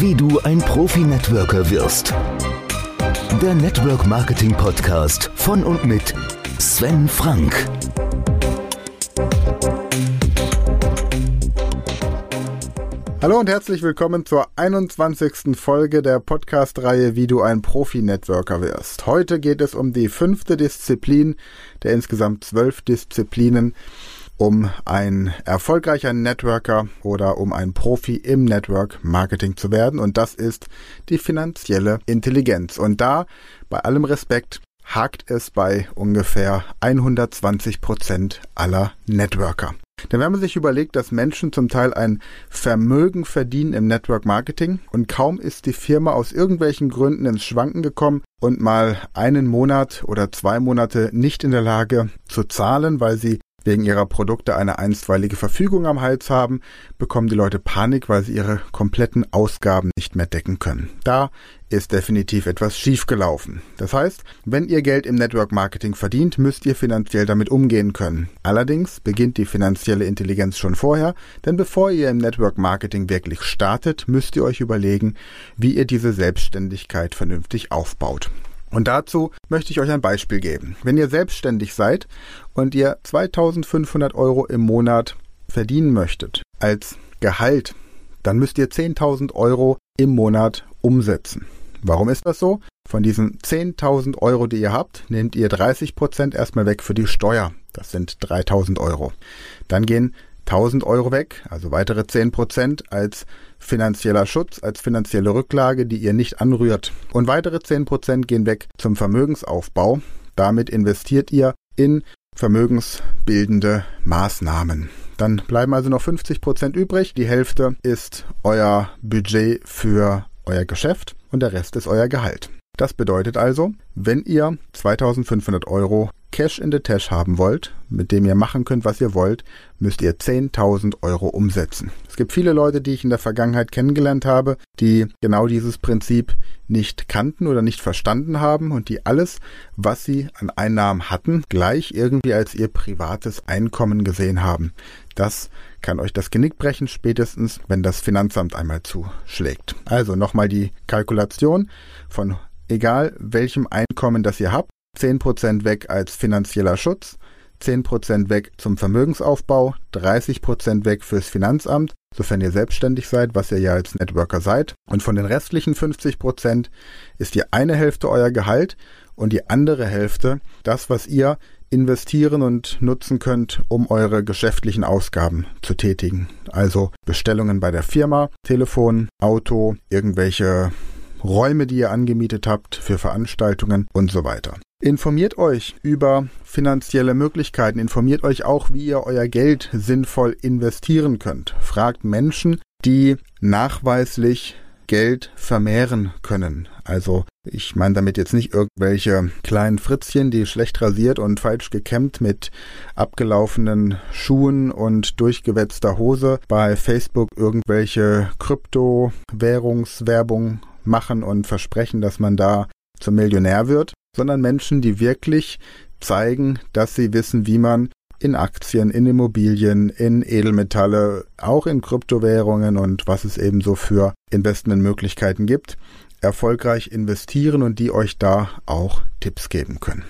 Wie du ein Profi-Networker wirst. Der Network Marketing Podcast von und mit Sven Frank. Hallo und herzlich willkommen zur 21. Folge der Podcast-Reihe Wie du ein Profi-Networker wirst. Heute geht es um die fünfte Disziplin der insgesamt zwölf Disziplinen, um ein erfolgreicher Networker oder um ein Profi im Network Marketing zu werden. Und das ist die finanzielle Intelligenz. Und da, bei allem Respekt, hakt es bei ungefähr 120 Prozent aller Networker. Denn wenn man sich überlegt, dass Menschen zum Teil ein Vermögen verdienen im Network Marketing und kaum ist die Firma aus irgendwelchen Gründen ins Schwanken gekommen und mal einen Monat oder zwei Monate nicht in der Lage zu zahlen, weil sie wegen ihrer Produkte eine einstweilige Verfügung am Hals haben, bekommen die Leute Panik, weil sie ihre kompletten Ausgaben nicht mehr decken können. Da ist definitiv etwas schiefgelaufen. Das heißt, wenn ihr Geld im Network Marketing verdient, müsst ihr finanziell damit umgehen können. Allerdings beginnt die finanzielle Intelligenz schon vorher, denn bevor ihr im Network Marketing wirklich startet, müsst ihr euch überlegen, wie ihr diese Selbstständigkeit vernünftig aufbaut. Und dazu möchte ich euch ein Beispiel geben. Wenn ihr selbstständig seid und ihr 2500 Euro im Monat verdienen möchtet als Gehalt, dann müsst ihr 10.000 Euro im Monat umsetzen. Warum ist das so? Von diesen 10.000 Euro, die ihr habt, nehmt ihr 30 Prozent erstmal weg für die Steuer. Das sind 3.000 Euro. Dann gehen 1000 Euro weg, also weitere 10 Prozent als finanzieller Schutz, als finanzielle Rücklage, die ihr nicht anrührt. Und weitere 10 Prozent gehen weg zum Vermögensaufbau. Damit investiert ihr in vermögensbildende Maßnahmen. Dann bleiben also noch 50 Prozent übrig. Die Hälfte ist euer Budget für euer Geschäft und der Rest ist euer Gehalt. Das bedeutet also, wenn ihr 2500 Euro Cash in the Tash haben wollt, mit dem ihr machen könnt, was ihr wollt, müsst ihr 10.000 Euro umsetzen. Es gibt viele Leute, die ich in der Vergangenheit kennengelernt habe, die genau dieses Prinzip nicht kannten oder nicht verstanden haben und die alles, was sie an Einnahmen hatten, gleich irgendwie als ihr privates Einkommen gesehen haben. Das kann euch das Genick brechen, spätestens wenn das Finanzamt einmal zuschlägt. Also nochmal die Kalkulation von egal welchem Einkommen das ihr habt, 10% weg als finanzieller Schutz, 10% weg zum Vermögensaufbau, 30% weg fürs Finanzamt, sofern ihr selbstständig seid, was ihr ja als Networker seid. Und von den restlichen 50% ist die eine Hälfte euer Gehalt und die andere Hälfte das, was ihr investieren und nutzen könnt, um eure geschäftlichen Ausgaben zu tätigen. Also Bestellungen bei der Firma, Telefon, Auto, irgendwelche Räume, die ihr angemietet habt für Veranstaltungen und so weiter. Informiert euch über finanzielle Möglichkeiten, informiert euch auch, wie ihr euer Geld sinnvoll investieren könnt. Fragt Menschen, die nachweislich Geld vermehren können. Also ich meine damit jetzt nicht irgendwelche kleinen Fritzchen, die schlecht rasiert und falsch gekämmt mit abgelaufenen Schuhen und durchgewetzter Hose bei Facebook irgendwelche Kryptowährungswerbung machen und versprechen, dass man da zum Millionär wird, sondern Menschen, die wirklich zeigen, dass sie wissen, wie man in Aktien, in Immobilien, in Edelmetalle, auch in Kryptowährungen und was es eben so für Investmentmöglichkeiten gibt, erfolgreich investieren und die euch da auch Tipps geben können.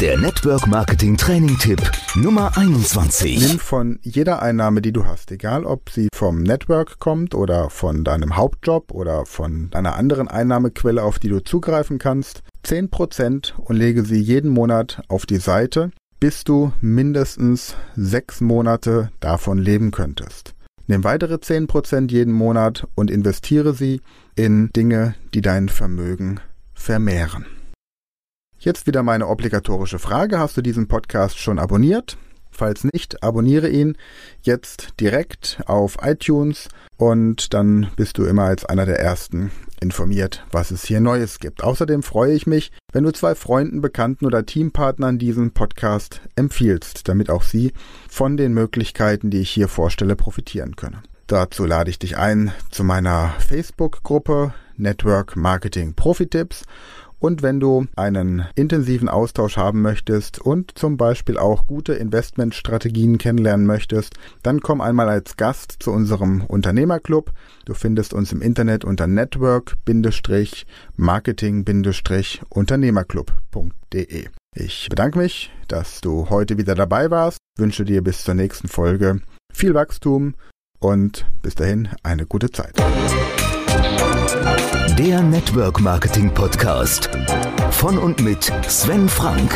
Der Network Marketing Training Tipp Nummer 21. Nimm von jeder Einnahme, die du hast, egal ob sie vom Network kommt oder von deinem Hauptjob oder von einer anderen Einnahmequelle, auf die du zugreifen kannst, 10% und lege sie jeden Monat auf die Seite, bis du mindestens sechs Monate davon leben könntest. Nimm weitere 10% jeden Monat und investiere sie in Dinge, die dein Vermögen vermehren. Jetzt wieder meine obligatorische Frage. Hast du diesen Podcast schon abonniert? Falls nicht, abonniere ihn jetzt direkt auf iTunes und dann bist du immer als einer der Ersten informiert, was es hier Neues gibt. Außerdem freue ich mich, wenn du zwei Freunden, Bekannten oder Teampartnern diesen Podcast empfiehlst, damit auch sie von den Möglichkeiten, die ich hier vorstelle, profitieren können. Dazu lade ich dich ein zu meiner Facebook-Gruppe Network Marketing Profi-Tipps Und wenn du einen intensiven Austausch haben möchtest und zum Beispiel auch gute Investmentstrategien kennenlernen möchtest, dann komm einmal als Gast zu unserem Unternehmerclub. Du findest uns im Internet unter network-marketing-unternehmerclub.de. Ich bedanke mich, dass du heute wieder dabei warst, wünsche dir bis zur nächsten Folge viel Wachstum und bis dahin eine gute Zeit. Der Network Marketing Podcast von und mit Sven Frank.